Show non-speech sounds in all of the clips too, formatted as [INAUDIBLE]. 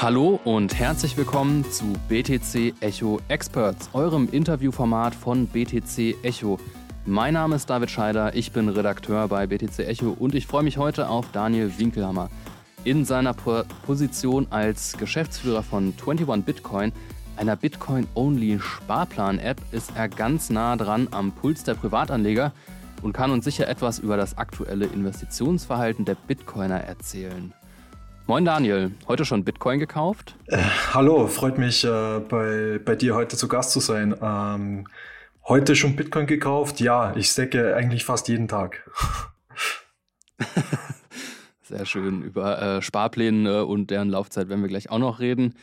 Hallo und herzlich willkommen zu BTC Echo Experts, eurem Interviewformat von BTC Echo. Mein Name ist David Scheider, ich bin Redakteur bei BTC Echo und ich freue mich heute auf Daniel Winkelhammer. In seiner po Position als Geschäftsführer von 21 Bitcoin, einer Bitcoin-Only-Sparplan-App, ist er ganz nah dran am Puls der Privatanleger und kann uns sicher etwas über das aktuelle Investitionsverhalten der Bitcoiner erzählen. Moin Daniel, heute schon Bitcoin gekauft? Äh, hallo, freut mich äh, bei, bei dir heute zu Gast zu sein. Ähm, heute schon Bitcoin gekauft? Ja, ich stecke eigentlich fast jeden Tag. [LAUGHS] Sehr schön. Über äh, Sparpläne und deren Laufzeit werden wir gleich auch noch reden.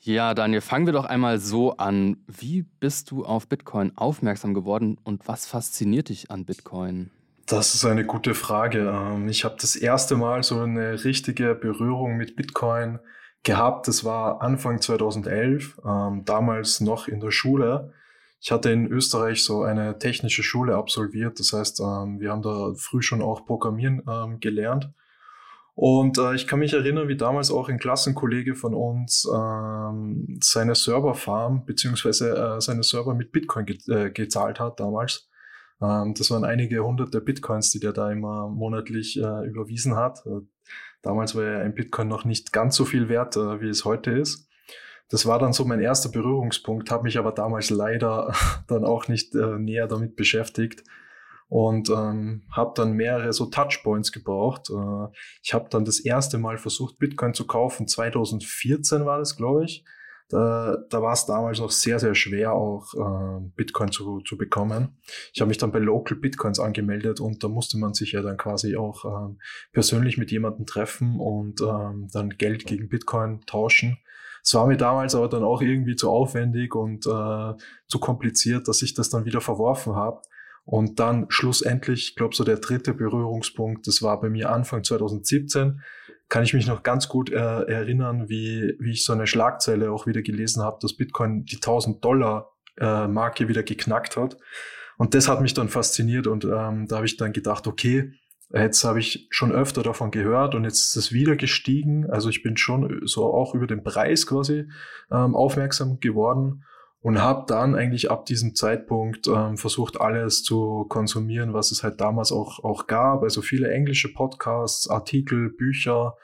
Ja, Daniel, fangen wir doch einmal so an. Wie bist du auf Bitcoin aufmerksam geworden und was fasziniert dich an Bitcoin? Das ist eine gute Frage. Ähm, ich habe das erste Mal so eine richtige Berührung mit Bitcoin gehabt. Das war Anfang 2011, ähm, damals noch in der Schule. Ich hatte in Österreich so eine technische Schule absolviert. Das heißt, ähm, wir haben da früh schon auch Programmieren gelernt. Und äh, ich kann mich erinnern, wie damals auch ein Klassenkollege von uns seine Serverfarm beziehungsweise äh, seine Server mit Bitcoin äh, gezahlt hat damals. Ähm, das waren einige hunderte Bitcoins, die der da immer monatlich äh, überwiesen hat. Äh, damals war ja ein Bitcoin noch nicht ganz so viel wert, äh, wie es heute ist. Das war dann so mein erster Berührungspunkt, habe mich aber damals leider [LAUGHS] dann auch nicht äh, näher damit beschäftigt und ähm, habe dann mehrere so Touchpoints gebraucht. Äh, ich habe dann das erste Mal versucht, Bitcoin zu kaufen. 2014 war das, glaube ich. Da, da war es damals noch sehr, sehr schwer, auch äh, Bitcoin zu, zu bekommen. Ich habe mich dann bei Local Bitcoins angemeldet und da musste man sich ja dann quasi auch ähm, persönlich mit jemandem treffen und ähm, dann Geld gegen Bitcoin tauschen. Es war mir damals aber dann auch irgendwie zu aufwendig und äh, zu kompliziert, dass ich das dann wieder verworfen habe. Und dann schlussendlich, ich glaube, so der dritte Berührungspunkt, das war bei mir Anfang 2017 kann ich mich noch ganz gut äh, erinnern, wie, wie ich so eine Schlagzeile auch wieder gelesen habe, dass Bitcoin die 1000 Dollar äh, Marke wieder geknackt hat. Und das hat mich dann fasziniert und ähm, da habe ich dann gedacht, okay, jetzt habe ich schon öfter davon gehört und jetzt ist es wieder gestiegen. Also ich bin schon so auch über den Preis quasi ähm, aufmerksam geworden und habe dann eigentlich ab diesem Zeitpunkt ähm, versucht, alles zu konsumieren, was es halt damals auch, auch gab. Also viele englische Podcasts, Artikel, Bücher,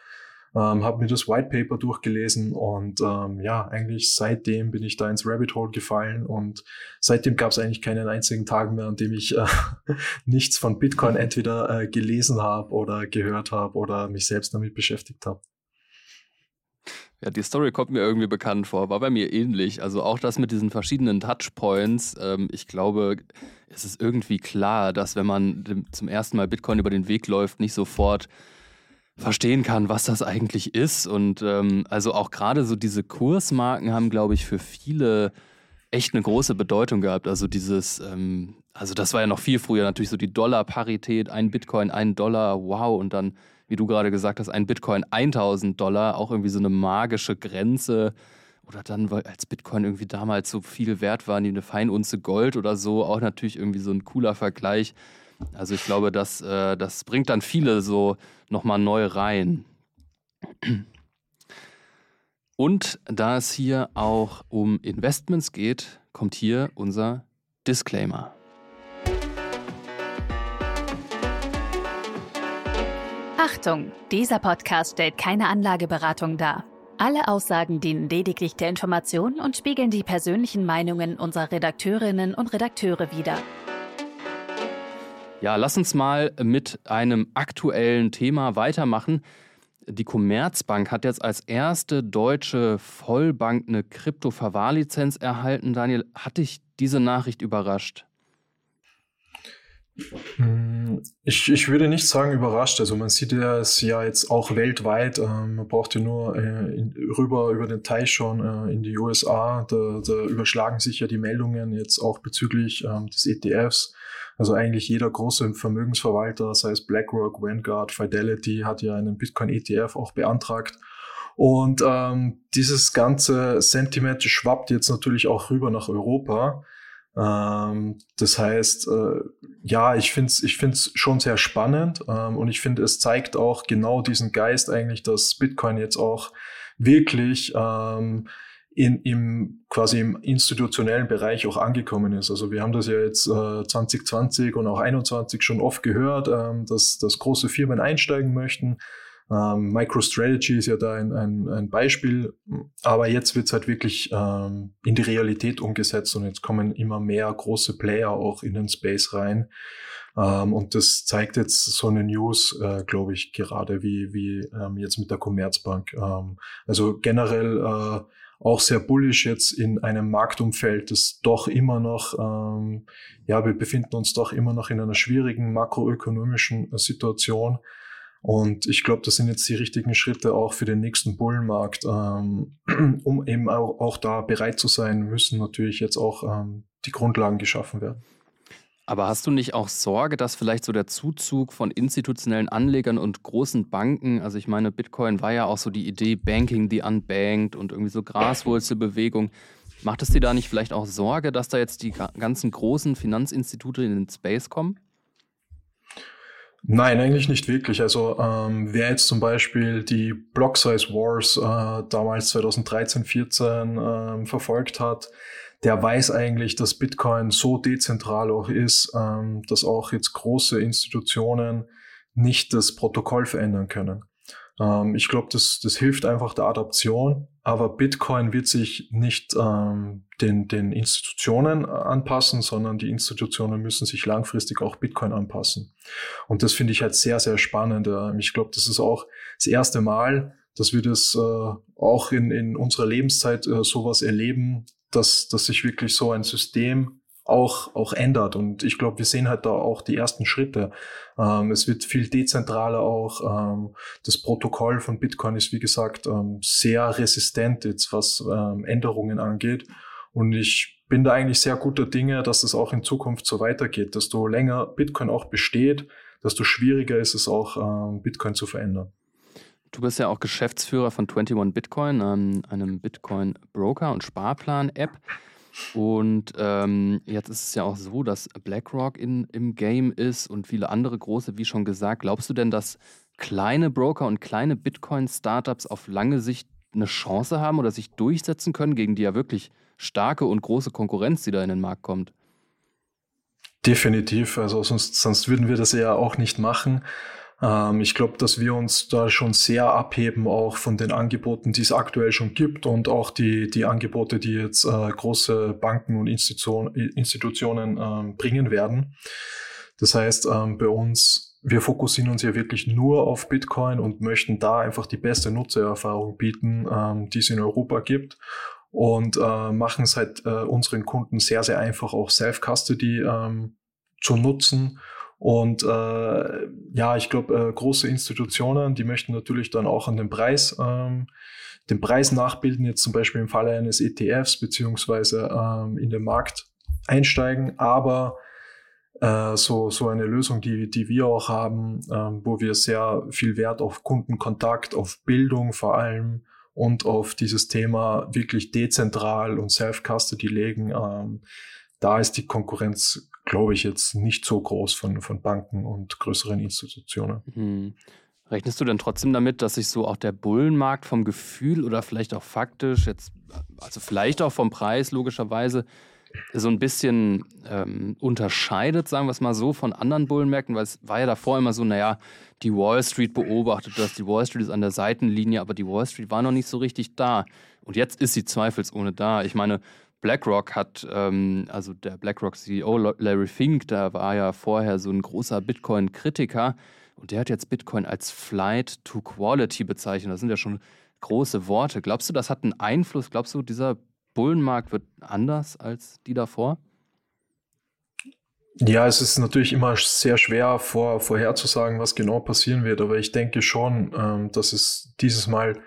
ähm, habe mir das White Paper durchgelesen und ähm, ja, eigentlich seitdem bin ich da ins Rabbit Hole gefallen und seitdem gab es eigentlich keinen einzigen Tag mehr, an dem ich äh, [LAUGHS] nichts von Bitcoin entweder äh, gelesen habe oder gehört habe oder mich selbst damit beschäftigt habe. Ja, die Story kommt mir irgendwie bekannt vor, war bei mir ähnlich. Also auch das mit diesen verschiedenen Touchpoints. Ähm, ich glaube, es ist irgendwie klar, dass wenn man zum ersten Mal Bitcoin über den Weg läuft, nicht sofort verstehen kann, was das eigentlich ist. Und ähm, also auch gerade so diese Kursmarken haben, glaube ich, für viele echt eine große Bedeutung gehabt. Also dieses, ähm, also das war ja noch viel früher natürlich so die Dollarparität, ein Bitcoin, ein Dollar, wow. Und dann wie du gerade gesagt hast, ein Bitcoin 1000 Dollar, auch irgendwie so eine magische Grenze. Oder dann, weil als Bitcoin irgendwie damals so viel wert war, wie eine Feinunze Gold oder so, auch natürlich irgendwie so ein cooler Vergleich. Also ich glaube, das, äh, das bringt dann viele so nochmal neu rein. Und da es hier auch um Investments geht, kommt hier unser Disclaimer. Achtung, dieser Podcast stellt keine Anlageberatung dar. Alle Aussagen dienen lediglich der Information und spiegeln die persönlichen Meinungen unserer Redakteurinnen und Redakteure wider. Ja, lass uns mal mit einem aktuellen Thema weitermachen. Die Commerzbank hat jetzt als erste deutsche Vollbank eine Krypto-Verwahrlizenz erhalten. Daniel, hat dich diese Nachricht überrascht? Hm, ich, ich würde nicht sagen überrascht. Also man sieht es ja jetzt auch weltweit. Ähm, man braucht ja nur äh, in, rüber über den Teich schon äh, in die USA. Da, da überschlagen sich ja die Meldungen jetzt auch bezüglich ähm, des ETFs. Also eigentlich jeder große Vermögensverwalter, sei es BlackRock, Vanguard, Fidelity, hat ja einen Bitcoin-ETF auch beantragt. Und ähm, dieses ganze Sentiment schwappt jetzt natürlich auch rüber nach Europa. Ähm, das heißt, äh, ja, ich finde es ich find's schon sehr spannend ähm, und ich finde, es zeigt auch genau diesen Geist eigentlich, dass Bitcoin jetzt auch wirklich ähm, in, im quasi im institutionellen Bereich auch angekommen ist. Also wir haben das ja jetzt äh, 2020 und auch 2021 schon oft gehört, ähm, dass, dass große Firmen einsteigen möchten. Ähm, MicroStrategy ist ja da ein, ein, ein Beispiel, aber jetzt wird es halt wirklich ähm, in die Realität umgesetzt und jetzt kommen immer mehr große Player auch in den Space rein. Ähm, und das zeigt jetzt so eine News, äh, glaube ich, gerade wie, wie ähm, jetzt mit der Commerzbank. Ähm, also generell äh, auch sehr bullish jetzt in einem Marktumfeld, das doch immer noch, ähm, ja, wir befinden uns doch immer noch in einer schwierigen makroökonomischen Situation. Und ich glaube, das sind jetzt die richtigen Schritte auch für den nächsten Bullenmarkt, ähm, [CLEARS THROAT] um eben auch, auch, da bereit zu sein, müssen natürlich jetzt auch ähm, die Grundlagen geschaffen werden. Aber hast du nicht auch Sorge, dass vielleicht so der Zuzug von institutionellen Anlegern und großen Banken, also ich meine, Bitcoin war ja auch so die Idee Banking the Unbanked und irgendwie so Graswurzelbewegung. Macht es dir da nicht vielleicht auch Sorge, dass da jetzt die ganzen großen Finanzinstitute in den Space kommen? Nein, eigentlich nicht wirklich. Also ähm, wer jetzt zum Beispiel die Block Size Wars äh, damals 2013, 14 äh, verfolgt hat, der weiß eigentlich, dass Bitcoin so dezentral auch ist, ähm, dass auch jetzt große Institutionen nicht das Protokoll verändern können. Ähm, ich glaube, das, das hilft einfach der Adaption, aber Bitcoin wird sich nicht ähm, den, den Institutionen anpassen, sondern die Institutionen müssen sich langfristig auch Bitcoin anpassen. Und das finde ich halt sehr, sehr spannend. Ähm, ich glaube, das ist auch das erste Mal, dass wir das äh, auch in, in unserer Lebenszeit äh, sowas erleben, dass, dass sich wirklich so ein System auch, auch ändert. Und ich glaube, wir sehen halt da auch die ersten Schritte. Ähm, es wird viel dezentraler auch. Ähm, das Protokoll von Bitcoin ist, wie gesagt, ähm, sehr resistent jetzt, was ähm, Änderungen angeht. Und ich bin da eigentlich sehr guter Dinge, dass es auch in Zukunft so weitergeht. Desto länger Bitcoin auch besteht, desto schwieriger ist es auch, ähm, Bitcoin zu verändern. Du bist ja auch Geschäftsführer von 21 Bitcoin, ähm, einem Bitcoin-Broker und Sparplan-App. Und ähm, jetzt ist es ja auch so, dass BlackRock in, im Game ist und viele andere große, wie schon gesagt. Glaubst du denn, dass kleine Broker und kleine Bitcoin-Startups auf lange Sicht eine Chance haben oder sich durchsetzen können gegen die ja wirklich starke und große Konkurrenz, die da in den Markt kommt? Definitiv. Also sonst, sonst würden wir das ja auch nicht machen. Ähm, ich glaube, dass wir uns da schon sehr abheben, auch von den Angeboten, die es aktuell schon gibt und auch die, die Angebote, die jetzt äh, große Banken und Institution, Institutionen ähm, bringen werden. Das heißt, ähm, bei uns, wir fokussieren uns ja wirklich nur auf Bitcoin und möchten da einfach die beste Nutzererfahrung bieten, ähm, die es in Europa gibt und äh, machen es halt äh, unseren Kunden sehr, sehr einfach, auch Self-Custody ähm, zu nutzen und äh, ja, ich glaube, äh, große Institutionen, die möchten natürlich dann auch an den Preis, ähm, den Preis nachbilden, jetzt zum Beispiel im Falle eines ETFs beziehungsweise ähm, in den Markt einsteigen, aber äh, so, so eine Lösung, die, die wir auch haben, ähm, wo wir sehr viel Wert auf Kundenkontakt, auf Bildung vor allem und auf dieses Thema wirklich dezentral und Self-Custody legen, ähm, da ist die Konkurrenz glaube ich, jetzt nicht so groß von, von Banken und größeren Institutionen. Hm. Rechnest du denn trotzdem damit, dass sich so auch der Bullenmarkt vom Gefühl oder vielleicht auch faktisch, jetzt, also vielleicht auch vom Preis logischerweise, so ein bisschen ähm, unterscheidet, sagen wir es mal so, von anderen Bullenmärkten, weil es war ja davor immer so, naja, die Wall Street beobachtet das, die Wall Street ist an der Seitenlinie, aber die Wall Street war noch nicht so richtig da. Und jetzt ist sie zweifelsohne da. Ich meine, BlackRock hat, ähm, also der BlackRock-CEO Larry Fink, da war ja vorher so ein großer Bitcoin-Kritiker und der hat jetzt Bitcoin als Flight to Quality bezeichnet. Das sind ja schon große Worte. Glaubst du, das hat einen Einfluss? Glaubst du, dieser Bullenmarkt wird anders als die davor? Ja, es ist natürlich immer sehr schwer vor, vorherzusagen, was genau passieren wird, aber ich denke schon, ähm, dass es dieses Mal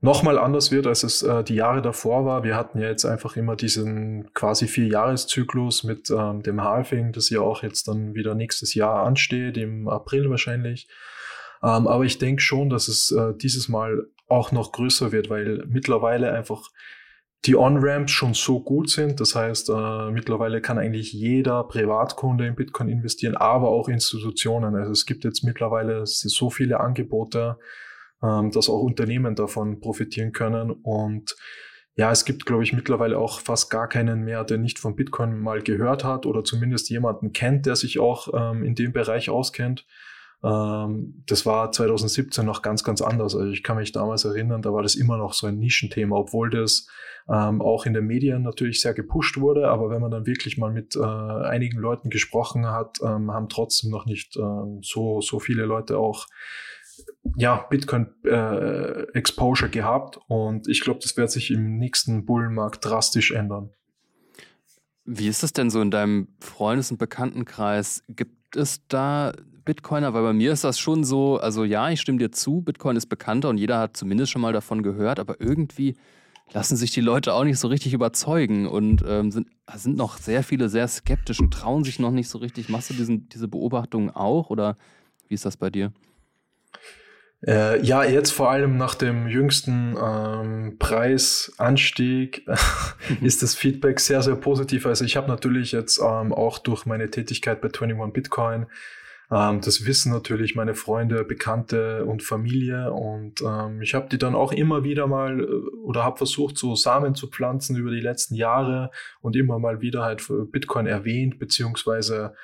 nochmal anders wird, als es äh, die Jahre davor war. Wir hatten ja jetzt einfach immer diesen quasi Vierjahreszyklus mit ähm, dem Halving, das ja auch jetzt dann wieder nächstes Jahr ansteht, im April wahrscheinlich. Ähm, aber ich denke schon, dass es äh, dieses Mal auch noch größer wird, weil mittlerweile einfach die On-Ramps schon so gut sind. Das heißt, äh, mittlerweile kann eigentlich jeder Privatkunde in Bitcoin investieren, aber auch Institutionen. Also es gibt jetzt mittlerweile so viele Angebote, ähm, dass auch Unternehmen davon profitieren können. Und ja, es gibt, glaube ich, mittlerweile auch fast gar keinen mehr, der nicht von Bitcoin mal gehört hat oder zumindest jemanden kennt, der sich auch ähm, in dem Bereich auskennt. Ähm, das war 2017 noch ganz, ganz anders. Also ich kann mich damals erinnern, da war das immer noch so ein Nischenthema, obwohl das ähm, auch in den Medien natürlich sehr gepusht wurde. Aber wenn man dann wirklich mal mit äh, einigen Leuten gesprochen hat, ähm, haben trotzdem noch nicht ähm, so, so viele Leute auch ja, Bitcoin äh, Exposure gehabt. Und ich glaube, das wird sich im nächsten Bullenmarkt drastisch ändern. Wie ist es denn so in deinem Freundes- und Bekanntenkreis? Gibt es da Bitcoiner? Weil bei mir ist das schon so, also ja, ich stimme dir zu, Bitcoin ist bekannter und jeder hat zumindest schon mal davon gehört, aber irgendwie lassen sich die Leute auch nicht so richtig überzeugen und ähm, sind, sind noch sehr viele sehr skeptisch und trauen sich noch nicht so richtig. Machst du diesen, diese Beobachtungen auch oder wie ist das bei dir? Äh, ja, jetzt vor allem nach dem jüngsten ähm, Preisanstieg [LAUGHS] ist das Feedback sehr, sehr positiv. Also ich habe natürlich jetzt ähm, auch durch meine Tätigkeit bei 21 Bitcoin ähm, das wissen natürlich meine Freunde, Bekannte und Familie und ähm, ich habe die dann auch immer wieder mal äh, oder habe versucht, so Samen zu pflanzen über die letzten Jahre und immer mal wieder halt Bitcoin erwähnt, beziehungsweise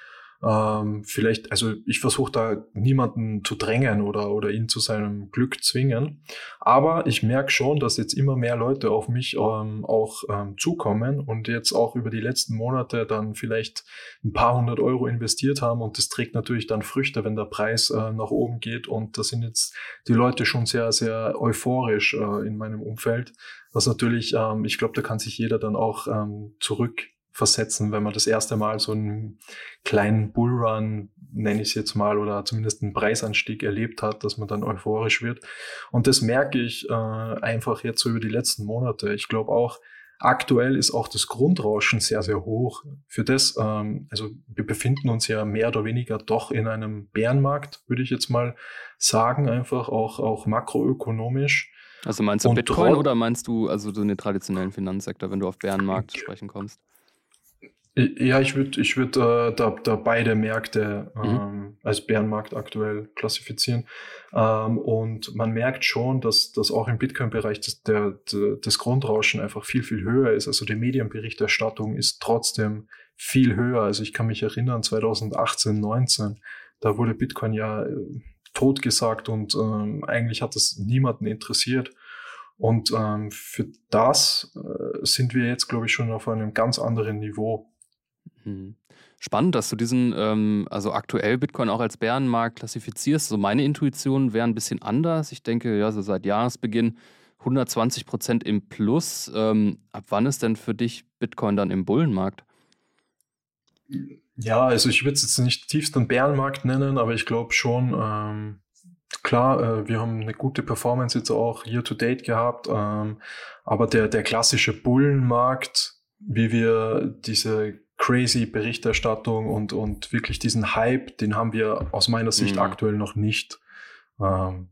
ähm, vielleicht, also ich versuche da niemanden zu drängen oder, oder ihn zu seinem Glück zwingen. Aber ich merke schon, dass jetzt immer mehr Leute auf mich ähm, auch ähm, zukommen und jetzt auch über die letzten Monate dann vielleicht ein paar hundert Euro investiert haben und das trägt natürlich dann Früchte, wenn der Preis äh, nach oben geht und da sind jetzt die Leute schon sehr, sehr euphorisch äh, in meinem Umfeld. Was natürlich, ähm, ich glaube, da kann sich jeder dann auch ähm, zurück versetzen, wenn man das erste Mal so einen kleinen Bullrun, nenne ich es jetzt mal, oder zumindest einen Preisanstieg erlebt hat, dass man dann euphorisch wird. Und das merke ich äh, einfach jetzt so über die letzten Monate. Ich glaube auch, aktuell ist auch das Grundrauschen sehr, sehr hoch. Für das, ähm, also wir befinden uns ja mehr oder weniger doch in einem Bärenmarkt, würde ich jetzt mal sagen, einfach auch, auch makroökonomisch. Also meinst du Und Bitcoin oder meinst du also so den traditionellen Finanzsektor, wenn du auf Bärenmarkt sprechen kommst? Ja, ich würde ich würd, äh, da, da beide Märkte mhm. ähm, mhm. als Bärenmarkt aktuell klassifizieren. Ähm, und man merkt schon, dass, dass auch im Bitcoin-Bereich das, der, der, das Grundrauschen einfach viel, viel höher ist. Also die Medienberichterstattung ist trotzdem viel höher. Also ich kann mich erinnern, 2018, 19, da wurde Bitcoin ja äh, totgesagt und ähm, eigentlich hat das niemanden interessiert. Und ähm, für das äh, sind wir jetzt, glaube ich, schon auf einem ganz anderen Niveau. Mhm. Spannend, dass du diesen, ähm, also aktuell Bitcoin auch als Bärenmarkt klassifizierst. So meine Intuition wäre ein bisschen anders. Ich denke, ja, so seit Jahresbeginn 120 Prozent im Plus. Ähm, ab wann ist denn für dich Bitcoin dann im Bullenmarkt? Ja, also ich würde es jetzt nicht tiefsten Bärenmarkt nennen, aber ich glaube schon, ähm, klar, äh, wir haben eine gute Performance jetzt auch year to date gehabt, ähm, aber der, der klassische Bullenmarkt, wie wir diese crazy Berichterstattung und, und wirklich diesen Hype, den haben wir aus meiner Sicht mhm. aktuell noch nicht. Ähm,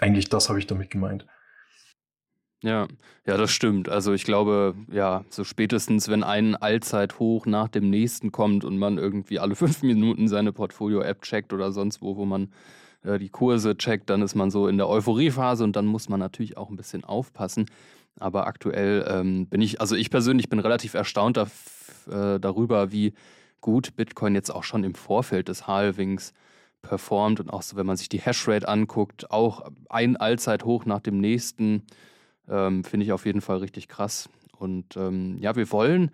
eigentlich das habe ich damit gemeint. Ja, ja, das stimmt. Also ich glaube, ja, so spätestens, wenn ein Allzeithoch nach dem nächsten kommt und man irgendwie alle [LAUGHS] fünf Minuten seine Portfolio-App checkt oder sonst wo, wo man äh, die Kurse checkt, dann ist man so in der Euphoriephase und dann muss man natürlich auch ein bisschen aufpassen. Aber aktuell ähm, bin ich, also ich persönlich bin relativ erstaunt da, äh, darüber, wie gut Bitcoin jetzt auch schon im Vorfeld des Halvings performt und auch so, wenn man sich die Hashrate anguckt, auch ein Allzeithoch nach dem nächsten, ähm, finde ich auf jeden Fall richtig krass. Und ähm, ja, wir wollen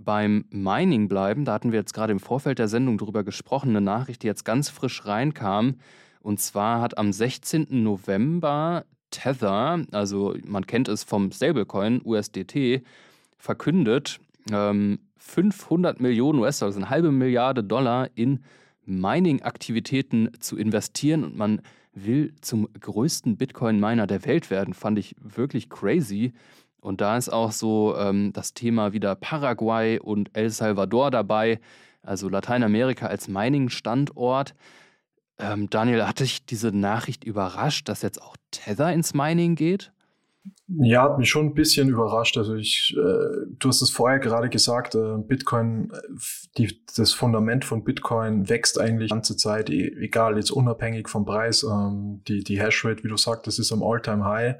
beim Mining bleiben. Da hatten wir jetzt gerade im Vorfeld der Sendung darüber gesprochen, eine Nachricht, die jetzt ganz frisch reinkam. Und zwar hat am 16. November Tether, also man kennt es vom Stablecoin USDT, verkündet, ähm, 500 Millionen US-Dollar, also eine halbe Milliarde Dollar in Mining-Aktivitäten zu investieren und man will zum größten Bitcoin-Miner der Welt werden. Fand ich wirklich crazy. Und da ist auch so ähm, das Thema wieder Paraguay und El Salvador dabei, also Lateinamerika als Mining-Standort. Ähm, Daniel, hat dich diese Nachricht überrascht, dass jetzt auch Tether ins Mining geht? Ja, hat mich schon ein bisschen überrascht. Also ich, äh, du hast es vorher gerade gesagt, äh, Bitcoin, äh, die, das Fundament von Bitcoin wächst eigentlich die ganze Zeit, e egal, jetzt unabhängig vom Preis. Ähm, die, die Hashrate, wie du sagtest, ist am All-Time-High.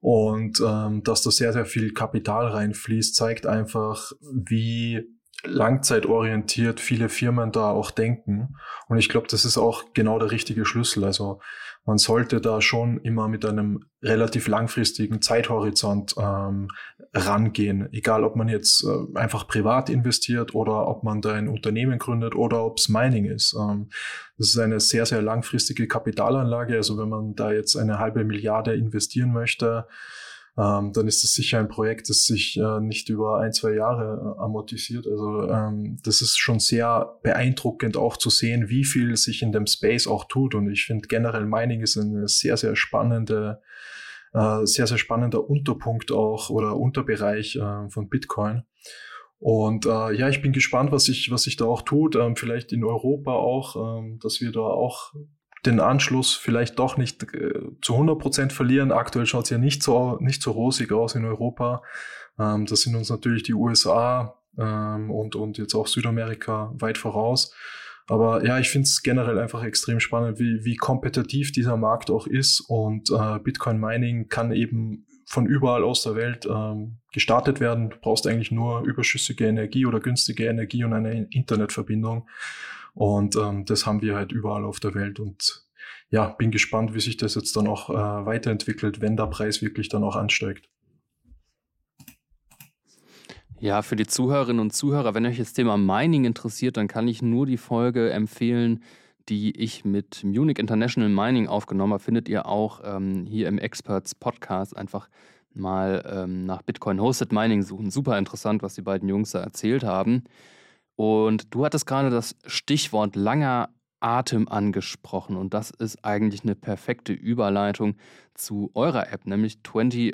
Und ähm, dass da sehr, sehr viel Kapital reinfließt, zeigt einfach, wie langzeitorientiert viele Firmen da auch denken. Und ich glaube, das ist auch genau der richtige Schlüssel. Also man sollte da schon immer mit einem relativ langfristigen Zeithorizont ähm, rangehen. Egal, ob man jetzt äh, einfach privat investiert oder ob man da ein Unternehmen gründet oder ob es Mining ist. Ähm, das ist eine sehr, sehr langfristige Kapitalanlage. Also wenn man da jetzt eine halbe Milliarde investieren möchte, ähm, dann ist das sicher ein Projekt, das sich äh, nicht über ein, zwei Jahre äh, amortisiert. Also ähm, das ist schon sehr beeindruckend auch zu sehen, wie viel sich in dem Space auch tut. Und ich finde generell Mining ist eine sehr, sehr spannende, äh, sehr, sehr spannender Unterpunkt auch oder Unterbereich äh, von Bitcoin. Und äh, ja, ich bin gespannt, was sich was sich da auch tut. Ähm, vielleicht in Europa auch, ähm, dass wir da auch den Anschluss vielleicht doch nicht äh, zu 100 Prozent verlieren. Aktuell schaut es ja nicht so, nicht so rosig aus in Europa. Ähm, das sind uns natürlich die USA ähm, und, und jetzt auch Südamerika weit voraus. Aber ja, ich finde es generell einfach extrem spannend, wie, wie kompetitiv dieser Markt auch ist. Und äh, Bitcoin Mining kann eben von überall aus der Welt ähm, gestartet werden. Du brauchst eigentlich nur überschüssige Energie oder günstige Energie und eine Internetverbindung. Und ähm, das haben wir halt überall auf der Welt. Und ja, bin gespannt, wie sich das jetzt dann auch äh, weiterentwickelt, wenn der Preis wirklich dann auch ansteigt. Ja, für die Zuhörerinnen und Zuhörer, wenn euch das Thema Mining interessiert, dann kann ich nur die Folge empfehlen, die ich mit Munich International Mining aufgenommen habe. Findet ihr auch ähm, hier im Experts Podcast. Einfach mal ähm, nach Bitcoin Hosted Mining suchen. Super interessant, was die beiden Jungs da erzählt haben. Und du hattest gerade das Stichwort langer Atem angesprochen und das ist eigentlich eine perfekte Überleitung zu eurer App, nämlich 21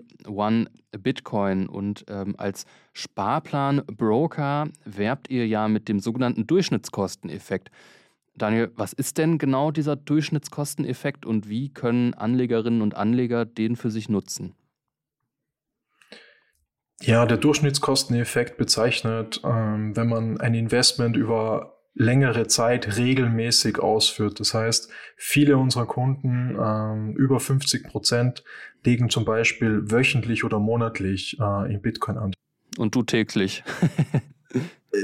Bitcoin. Und ähm, als Sparplan-Broker werbt ihr ja mit dem sogenannten Durchschnittskosteneffekt. Daniel, was ist denn genau dieser Durchschnittskosteneffekt und wie können Anlegerinnen und Anleger den für sich nutzen? Ja, der Durchschnittskosteneffekt bezeichnet, ähm, wenn man ein Investment über längere Zeit regelmäßig ausführt. Das heißt, viele unserer Kunden, ähm, über 50 Prozent, legen zum Beispiel wöchentlich oder monatlich äh, in Bitcoin an. Und du täglich.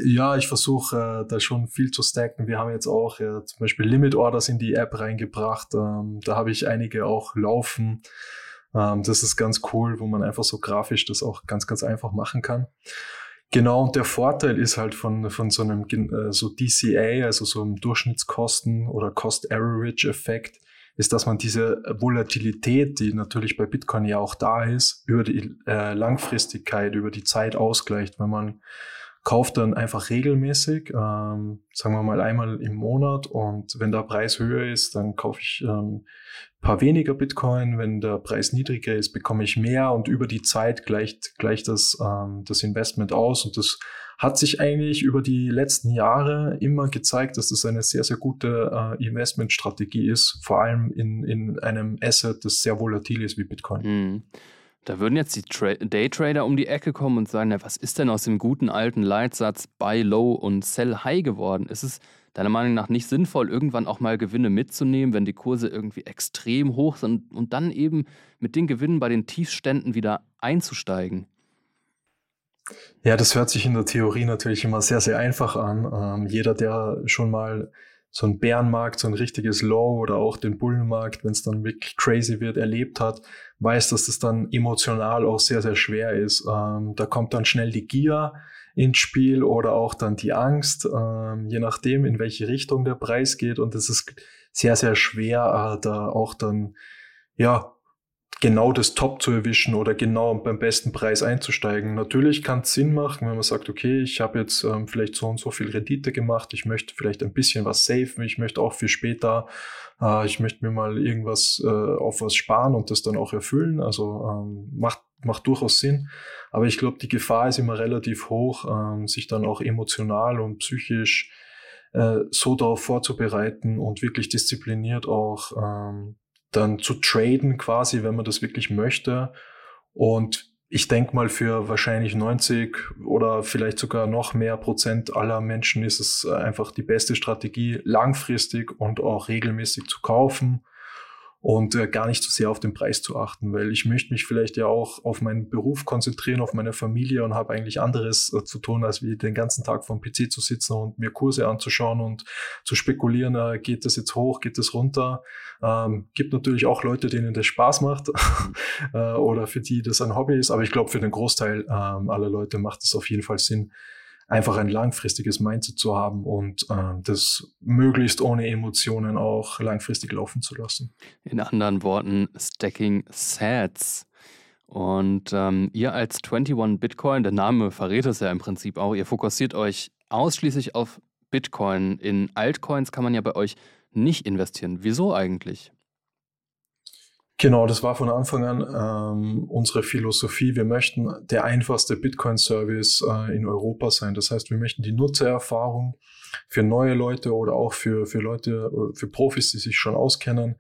ja, ich versuche äh, da schon viel zu stacken. Wir haben jetzt auch äh, zum Beispiel Limit Orders in die App reingebracht. Ähm, da habe ich einige auch laufen. Ähm, das ist ganz cool, wo man einfach so grafisch das auch ganz, ganz einfach machen kann. Genau, und der Vorteil ist halt von, von so einem äh, so DCA, also so einem Durchschnittskosten- oder Cost-Average-Effekt, ist, dass man diese Volatilität, die natürlich bei Bitcoin ja auch da ist, über die äh, Langfristigkeit, über die Zeit ausgleicht. Wenn man kauft dann einfach regelmäßig, ähm, sagen wir mal einmal im Monat. Und wenn der Preis höher ist, dann kaufe ich ähm, paar weniger Bitcoin, wenn der Preis niedriger ist, bekomme ich mehr. Und über die Zeit gleicht, gleicht das, ähm, das Investment aus. Und das hat sich eigentlich über die letzten Jahre immer gezeigt, dass das eine sehr, sehr gute äh, Investmentstrategie ist, vor allem in, in einem Asset, das sehr volatil ist wie Bitcoin. Mhm. Da würden jetzt die Tra Daytrader um die Ecke kommen und sagen, na, was ist denn aus dem guten alten Leitsatz Buy Low und Sell High geworden? Ist es deiner Meinung nach nicht sinnvoll, irgendwann auch mal Gewinne mitzunehmen, wenn die Kurse irgendwie extrem hoch sind und dann eben mit den Gewinnen bei den Tiefständen wieder einzusteigen? Ja, das hört sich in der Theorie natürlich immer sehr, sehr einfach an. Ähm, jeder, der schon mal so einen Bärenmarkt, so ein richtiges Low oder auch den Bullenmarkt, wenn es dann wirklich crazy wird, erlebt hat, weiß, dass das dann emotional auch sehr, sehr schwer ist. Ähm, da kommt dann schnell die Gier ins Spiel oder auch dann die Angst, ähm, je nachdem, in welche Richtung der Preis geht. Und es ist sehr, sehr schwer, äh, da auch dann, ja, genau das Top zu erwischen oder genau beim besten Preis einzusteigen. Natürlich kann es Sinn machen, wenn man sagt, okay, ich habe jetzt ähm, vielleicht so und so viel Rendite gemacht, ich möchte vielleicht ein bisschen was safen, ich möchte auch für später, äh, ich möchte mir mal irgendwas äh, auf was sparen und das dann auch erfüllen. Also ähm, macht, macht durchaus Sinn. Aber ich glaube, die Gefahr ist immer relativ hoch, ähm, sich dann auch emotional und psychisch äh, so darauf vorzubereiten und wirklich diszipliniert auch ähm, dann zu traden quasi, wenn man das wirklich möchte. Und ich denke mal, für wahrscheinlich 90 oder vielleicht sogar noch mehr Prozent aller Menschen ist es einfach die beste Strategie, langfristig und auch regelmäßig zu kaufen und äh, gar nicht so sehr auf den Preis zu achten, weil ich möchte mich vielleicht ja auch auf meinen Beruf konzentrieren, auf meine Familie und habe eigentlich anderes äh, zu tun, als wie den ganzen Tag vom PC zu sitzen und mir Kurse anzuschauen und zu spekulieren, äh, geht das jetzt hoch, geht das runter. Ähm, gibt natürlich auch Leute, denen das Spaß macht [LAUGHS] äh, oder für die das ein Hobby ist, aber ich glaube, für den Großteil ähm, aller Leute macht es auf jeden Fall Sinn, einfach ein langfristiges Mindset zu haben und äh, das möglichst ohne Emotionen auch langfristig laufen zu lassen. In anderen Worten, Stacking Sats. Und ähm, ihr als 21 Bitcoin, der Name verrät es ja im Prinzip auch, ihr fokussiert euch ausschließlich auf Bitcoin. In Altcoins kann man ja bei euch nicht investieren. Wieso eigentlich? Genau, das war von Anfang an ähm, unsere Philosophie. Wir möchten der einfachste Bitcoin-Service äh, in Europa sein. Das heißt, wir möchten die Nutzererfahrung für neue Leute oder auch für, für Leute, äh, für Profis, die sich schon auskennen,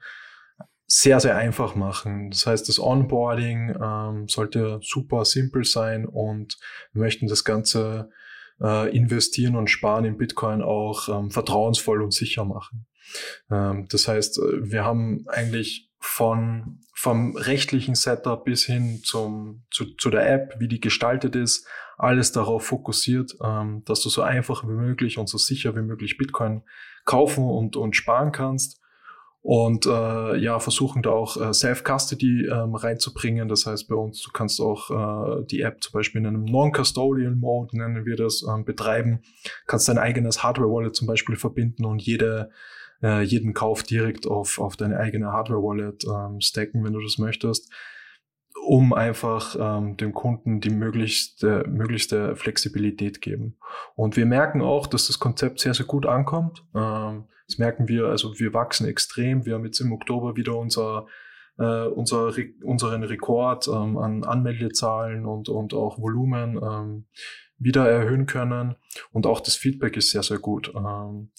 sehr, sehr einfach machen. Das heißt, das Onboarding ähm, sollte super simpel sein und wir möchten das Ganze äh, investieren und sparen in Bitcoin auch ähm, vertrauensvoll und sicher machen. Ähm, das heißt, äh, wir haben eigentlich von, vom rechtlichen Setup bis hin zum, zu, zu der App, wie die gestaltet ist, alles darauf fokussiert, ähm, dass du so einfach wie möglich und so sicher wie möglich Bitcoin kaufen und, und sparen kannst. Und äh, ja, versuchen da auch äh, Self-Custody ähm, reinzubringen. Das heißt bei uns, du kannst auch äh, die App zum Beispiel in einem Non-Custodial Mode, nennen wir das, ähm, betreiben. Kannst dein eigenes Hardware-Wallet zum Beispiel verbinden und jede äh, jeden Kauf direkt auf, auf deine eigene Hardware-Wallet ähm, stacken, wenn du das möchtest, um einfach ähm, dem Kunden die möglichste, möglichste Flexibilität geben. Und wir merken auch, dass das Konzept sehr, sehr gut ankommt. Ähm, das merken wir, also wir wachsen extrem. Wir haben jetzt im Oktober wieder unser äh, unser, unseren Rekord ähm, an Anmeldezahlen und, und auch Volumen ähm, wieder erhöhen können. Und auch das Feedback ist sehr, sehr gut. Ähm,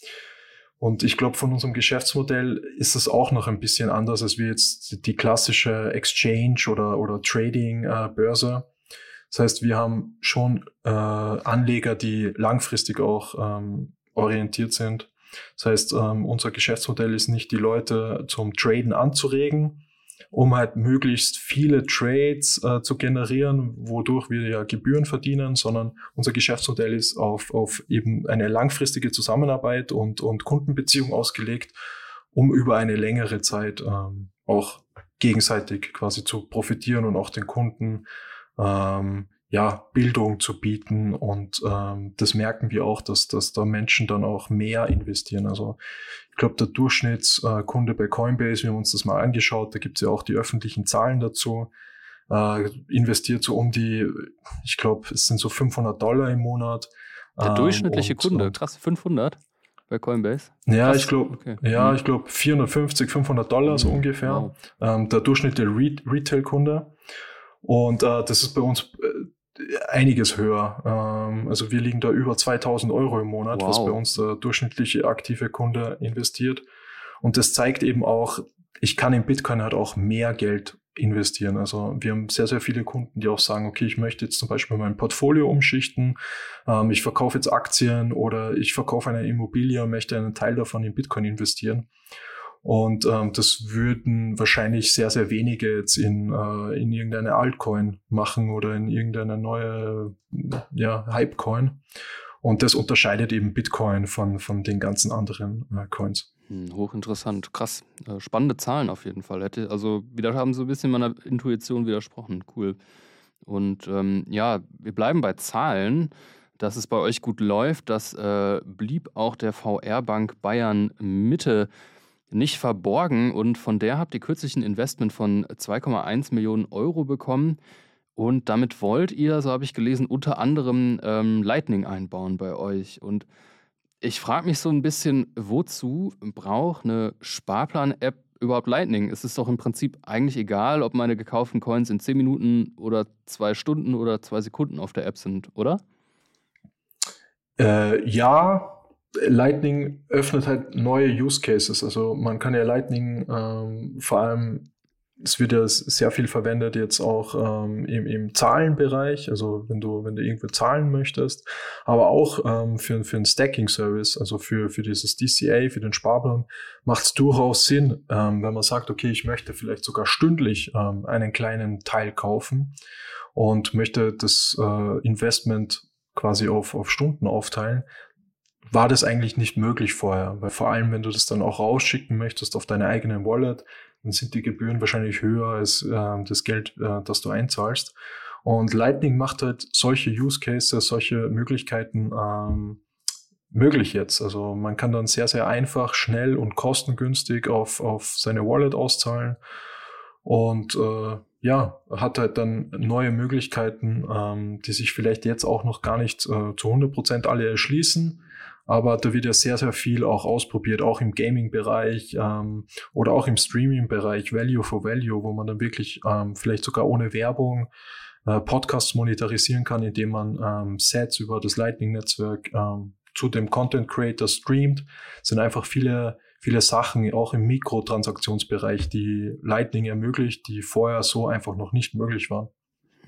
und ich glaube, von unserem Geschäftsmodell ist es auch noch ein bisschen anders als wie jetzt die klassische Exchange oder, oder Trading-Börse. Äh, das heißt, wir haben schon äh, Anleger, die langfristig auch ähm, orientiert sind. Das heißt, ähm, unser Geschäftsmodell ist nicht die Leute zum Traden anzuregen, um halt möglichst viele Trades äh, zu generieren, wodurch wir ja Gebühren verdienen, sondern unser Geschäftsmodell ist auf, auf eben eine langfristige Zusammenarbeit und, und Kundenbeziehung ausgelegt, um über eine längere Zeit ähm, auch gegenseitig quasi zu profitieren und auch den Kunden ähm, ja, Bildung zu bieten. Und ähm, das merken wir auch, dass, dass da Menschen dann auch mehr investieren. Also ich glaube, der Durchschnittskunde bei Coinbase, wir haben uns das mal angeschaut, da gibt es ja auch die öffentlichen Zahlen dazu, äh, investiert so um die, ich glaube, es sind so 500 Dollar im Monat. Der ähm, durchschnittliche und, Kunde, krass, 500 bei Coinbase? Ja, Krass. ich glaube, okay. ja, mhm. ich glaube 450, 500 Dollar so mhm. ungefähr. Wow. Ähm, der durchschnittliche Re Retail-Kunde. Und äh, das ist bei uns äh, einiges höher. Ähm, also wir liegen da über 2000 Euro im Monat, wow. was bei uns der durchschnittliche aktive Kunde investiert. Und das zeigt eben auch, ich kann in Bitcoin halt auch mehr Geld investieren. Also wir haben sehr, sehr viele Kunden, die auch sagen, okay, ich möchte jetzt zum Beispiel mein Portfolio umschichten, ähm, ich verkaufe jetzt Aktien oder ich verkaufe eine Immobilie und möchte einen Teil davon in Bitcoin investieren. Und ähm, das würden wahrscheinlich sehr, sehr wenige jetzt in, äh, in irgendeine Altcoin machen oder in irgendeine neue ja, Hypecoin. Und das unterscheidet eben Bitcoin von, von den ganzen anderen äh, Coins. Hm, hochinteressant, krass. Äh, spannende Zahlen auf jeden Fall. Hätte, also wieder haben so ein bisschen meiner Intuition widersprochen. Cool. Und ähm, ja, wir bleiben bei Zahlen. Dass es bei euch gut läuft, das äh, blieb auch der VR-Bank Bayern Mitte nicht verborgen und von der habt ihr kürzlich ein Investment von 2,1 Millionen Euro bekommen. Und damit wollt ihr, so habe ich gelesen, unter anderem ähm, Lightning einbauen bei euch. Und ich frage mich so ein bisschen, wozu braucht eine Sparplan-App überhaupt Lightning? Es ist doch im Prinzip eigentlich egal, ob meine gekauften Coins in 10 Minuten oder 2 Stunden oder 2 Sekunden auf der App sind, oder? Äh, ja, Lightning öffnet halt neue Use Cases. Also man kann ja Lightning ähm, vor allem es wird ja sehr viel verwendet jetzt auch ähm, im, im Zahlenbereich, also wenn du, wenn du irgendwo zahlen möchtest, aber auch ähm, für, für einen Stacking-Service, also für, für dieses DCA, für den Sparplan, macht es durchaus Sinn, ähm, wenn man sagt, okay, ich möchte vielleicht sogar stündlich ähm, einen kleinen Teil kaufen und möchte das äh, Investment quasi auf, auf Stunden aufteilen, war das eigentlich nicht möglich vorher, weil vor allem, wenn du das dann auch rausschicken möchtest auf deine eigene Wallet, dann sind die Gebühren wahrscheinlich höher als äh, das Geld, äh, das du einzahlst. Und Lightning macht halt solche Use Cases, solche Möglichkeiten ähm, möglich jetzt. Also man kann dann sehr, sehr einfach, schnell und kostengünstig auf, auf seine Wallet auszahlen. Und äh, ja, hat halt dann neue Möglichkeiten, ähm, die sich vielleicht jetzt auch noch gar nicht äh, zu 100 Prozent alle erschließen. Aber da wird ja sehr, sehr viel auch ausprobiert, auch im Gaming-Bereich ähm, oder auch im Streaming-Bereich, Value for Value, wo man dann wirklich ähm, vielleicht sogar ohne Werbung äh, Podcasts monetarisieren kann, indem man ähm, Sets über das Lightning-Netzwerk ähm, zu dem Content Creator streamt. Es sind einfach viele, viele Sachen, auch im Mikrotransaktionsbereich, die Lightning ermöglicht, die vorher so einfach noch nicht möglich waren.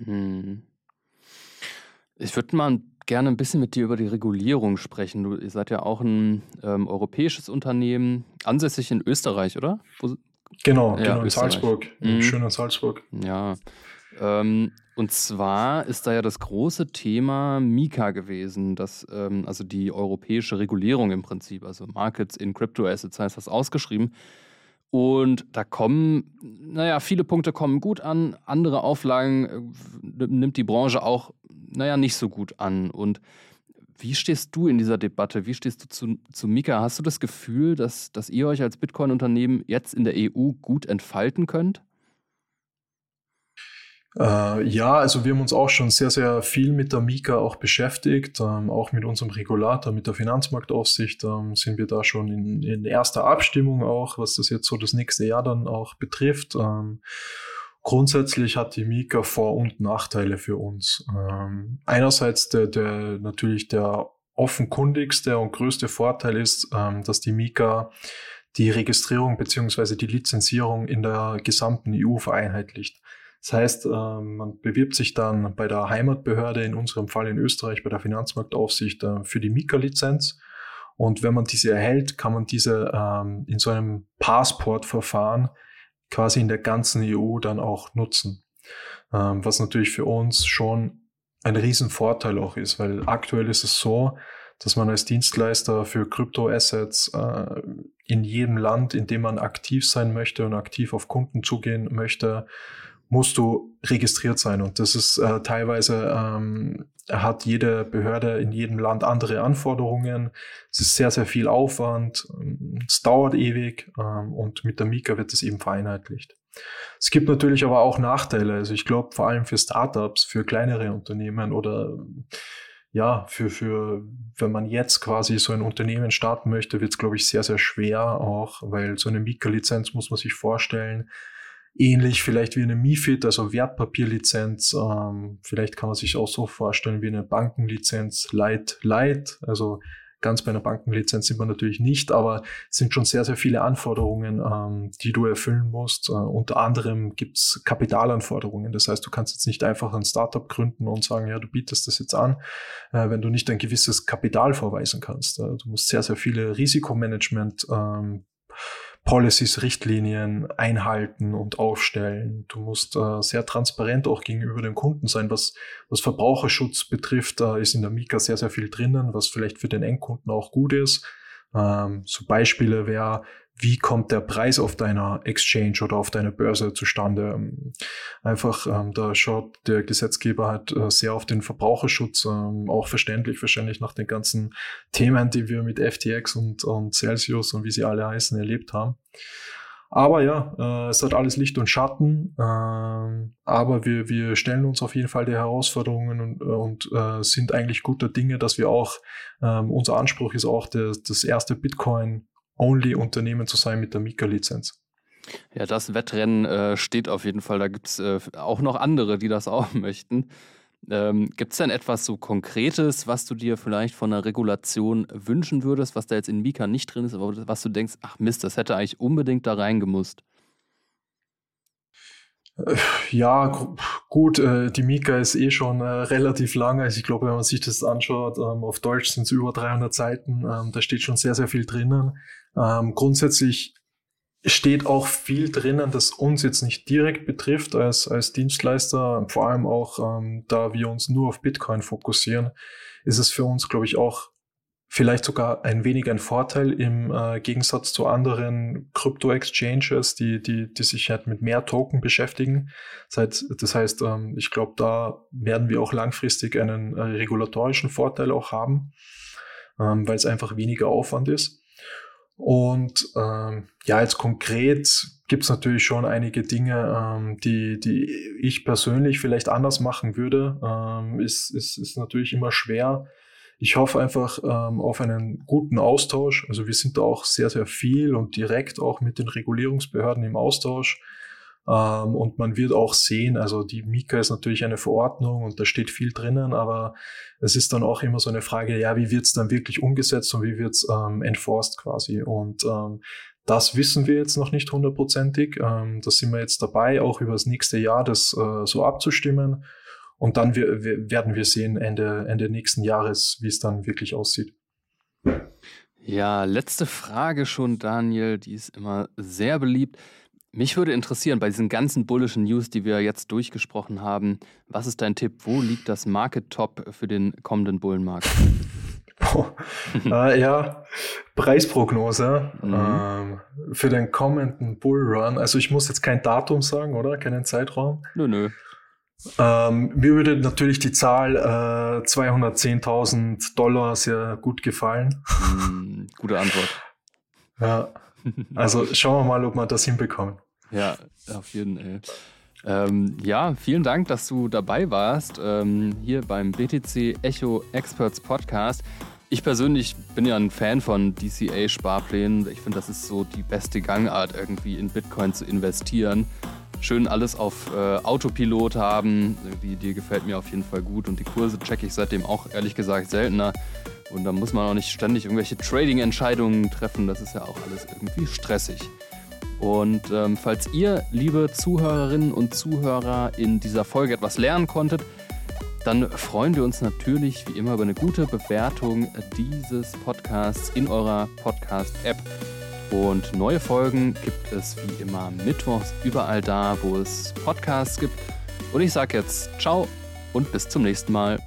Hm. Ich würde mal gerne ein bisschen mit dir über die Regulierung sprechen. Du, ihr seid ja auch ein ähm, europäisches Unternehmen, ansässig in Österreich, oder? Wo, genau, ja, genau in Salzburg. Mhm. Schön in Salzburg. Ja. Ähm, und zwar ist da ja das große Thema Mika gewesen, das, ähm, also die europäische Regulierung im Prinzip, also Markets in Crypto Assets heißt das ausgeschrieben. Und da kommen, naja, viele Punkte kommen gut an, andere Auflagen äh, nimmt die Branche auch, naja, nicht so gut an. Und wie stehst du in dieser Debatte? Wie stehst du zu, zu Mika? Hast du das Gefühl, dass, dass ihr euch als Bitcoin-Unternehmen jetzt in der EU gut entfalten könnt? Äh, ja, also wir haben uns auch schon sehr, sehr viel mit der Mika auch beschäftigt, ähm, auch mit unserem Regulator, mit der Finanzmarktaufsicht ähm, sind wir da schon in, in, erster Abstimmung auch, was das jetzt so das nächste Jahr dann auch betrifft. Ähm, grundsätzlich hat die Mika Vor- und Nachteile für uns. Ähm, einerseits der, der natürlich der offenkundigste und größte Vorteil ist, ähm, dass die Mika die Registrierung beziehungsweise die Lizenzierung in der gesamten EU vereinheitlicht. Das heißt, ähm, man bewirbt sich dann bei der Heimatbehörde, in unserem Fall in Österreich, bei der Finanzmarktaufsicht äh, für die Mika-Lizenz. Und wenn man diese erhält, kann man diese ähm, in so einem Passportverfahren quasi in der ganzen EU dann auch nutzen. Ähm, was natürlich für uns schon ein Riesenvorteil auch ist, weil aktuell ist es so, dass man als Dienstleister für Kryptoassets äh, in jedem Land, in dem man aktiv sein möchte und aktiv auf Kunden zugehen möchte, musst du registriert sein. Und das ist äh, teilweise, ähm, hat jede Behörde in jedem Land andere Anforderungen. Es ist sehr, sehr viel Aufwand. Es dauert ewig ähm, und mit der Mika wird es eben vereinheitlicht. Es gibt natürlich aber auch Nachteile. Also ich glaube, vor allem für Startups, für kleinere Unternehmen oder ja, für, für, wenn man jetzt quasi so ein Unternehmen starten möchte, wird es, glaube ich, sehr, sehr schwer auch, weil so eine Mika-Lizenz muss man sich vorstellen, ähnlich vielleicht wie eine MIFID, also Wertpapierlizenz. Ähm, vielleicht kann man sich auch so vorstellen wie eine Bankenlizenz Light Light. Also ganz bei einer Bankenlizenz sind wir natürlich nicht, aber es sind schon sehr, sehr viele Anforderungen, ähm, die du erfüllen musst. Äh, unter anderem gibt's Kapitalanforderungen. Das heißt, du kannst jetzt nicht einfach ein Startup gründen und sagen, ja, du bietest das jetzt an, äh, wenn du nicht ein gewisses Kapital vorweisen kannst. Äh, du musst sehr, sehr viele Risikomanagement ähm, Policies, Richtlinien einhalten und aufstellen. Du musst äh, sehr transparent auch gegenüber dem Kunden sein. Was, was Verbraucherschutz betrifft, da ist in der Mika sehr, sehr viel drinnen, was vielleicht für den Endkunden auch gut ist. Ähm, so Beispiele wäre, wie kommt der Preis auf deiner Exchange oder auf deiner Börse zustande. Ähm, einfach, ähm, da schaut der Gesetzgeber halt äh, sehr auf den Verbraucherschutz, ähm, auch verständlich wahrscheinlich nach den ganzen Themen, die wir mit FTX und, und Celsius und wie sie alle heißen erlebt haben. Aber ja, äh, es hat alles Licht und Schatten. Äh, aber wir, wir stellen uns auf jeden Fall die Herausforderungen und, und äh, sind eigentlich guter Dinge, dass wir auch, ähm, unser Anspruch ist auch, der, das erste Bitcoin Only-Unternehmen zu sein mit der Mika-Lizenz. Ja, das Wettrennen äh, steht auf jeden Fall. Da gibt es äh, auch noch andere, die das [LAUGHS] auch möchten. Ähm, gibt es denn etwas so Konkretes, was du dir vielleicht von einer Regulation wünschen würdest, was da jetzt in Mika nicht drin ist, aber was du denkst, ach Mist, das hätte eigentlich unbedingt da reingemusst? Äh, ja, gut, äh, die Mika ist eh schon äh, relativ lang. Also ich glaube, wenn man sich das anschaut, ähm, auf Deutsch sind es über 300 Seiten. Ähm, da steht schon sehr, sehr viel drinnen. Ähm, grundsätzlich steht auch viel drinnen, das uns jetzt nicht direkt betrifft als, als Dienstleister. Vor allem auch, da wir uns nur auf Bitcoin fokussieren, ist es für uns, glaube ich, auch vielleicht sogar ein wenig ein Vorteil im äh, Gegensatz zu anderen Krypto-Exchanges, die, die, die sich halt mit mehr Token beschäftigen. Das heißt, das heißt ähm, ich glaube, da werden wir auch langfristig einen äh, regulatorischen Vorteil auch haben, ähm, weil es einfach weniger Aufwand ist. Und ähm, ja, jetzt konkret gibt es natürlich schon einige Dinge, ähm, die, die ich persönlich vielleicht anders machen würde. Ähm, ist, ist, ist natürlich immer schwer, ich hoffe einfach ähm, auf einen guten Austausch. Also wir sind da auch sehr, sehr viel und direkt auch mit den Regulierungsbehörden im Austausch. Ähm, und man wird auch sehen, also die Mika ist natürlich eine Verordnung und da steht viel drinnen, aber es ist dann auch immer so eine Frage, ja, wie wird es dann wirklich umgesetzt und wie wird es ähm, enforced quasi? Und ähm, das wissen wir jetzt noch nicht hundertprozentig. Ähm, da sind wir jetzt dabei, auch über das nächste Jahr das äh, so abzustimmen. Und dann wir, wir werden wir sehen Ende, Ende nächsten Jahres, wie es dann wirklich aussieht. Ja, letzte Frage schon, Daniel. Die ist immer sehr beliebt. Mich würde interessieren, bei diesen ganzen bullischen News, die wir jetzt durchgesprochen haben, was ist dein Tipp? Wo liegt das Market Top für den kommenden Bullenmarkt? [LAUGHS] äh, ja, Preisprognose mhm. ähm, für den kommenden Bullrun. Also ich muss jetzt kein Datum sagen, oder? Keinen Zeitraum. Nö, nö. Ähm, mir würde natürlich die Zahl äh, 210.000 Dollar sehr gut gefallen. Mm, gute Antwort. Ja, also schauen wir mal, ob wir das hinbekommen. Ja, auf jeden Fall. Ähm, ja, vielen Dank, dass du dabei warst, ähm, hier beim BTC Echo Experts Podcast. Ich persönlich bin ja ein Fan von DCA-Sparplänen. Ich finde, das ist so die beste Gangart, irgendwie in Bitcoin zu investieren schön alles auf äh, Autopilot haben. Die Idee gefällt mir auf jeden Fall gut und die Kurse checke ich seitdem auch ehrlich gesagt seltener. Und da muss man auch nicht ständig irgendwelche Trading-Entscheidungen treffen. Das ist ja auch alles irgendwie stressig. Und ähm, falls ihr, liebe Zuhörerinnen und Zuhörer, in dieser Folge etwas lernen konntet, dann freuen wir uns natürlich wie immer über eine gute Bewertung dieses Podcasts in eurer Podcast-App. Und neue Folgen gibt es wie immer mittwochs überall da, wo es Podcasts gibt. Und ich sage jetzt ciao und bis zum nächsten Mal.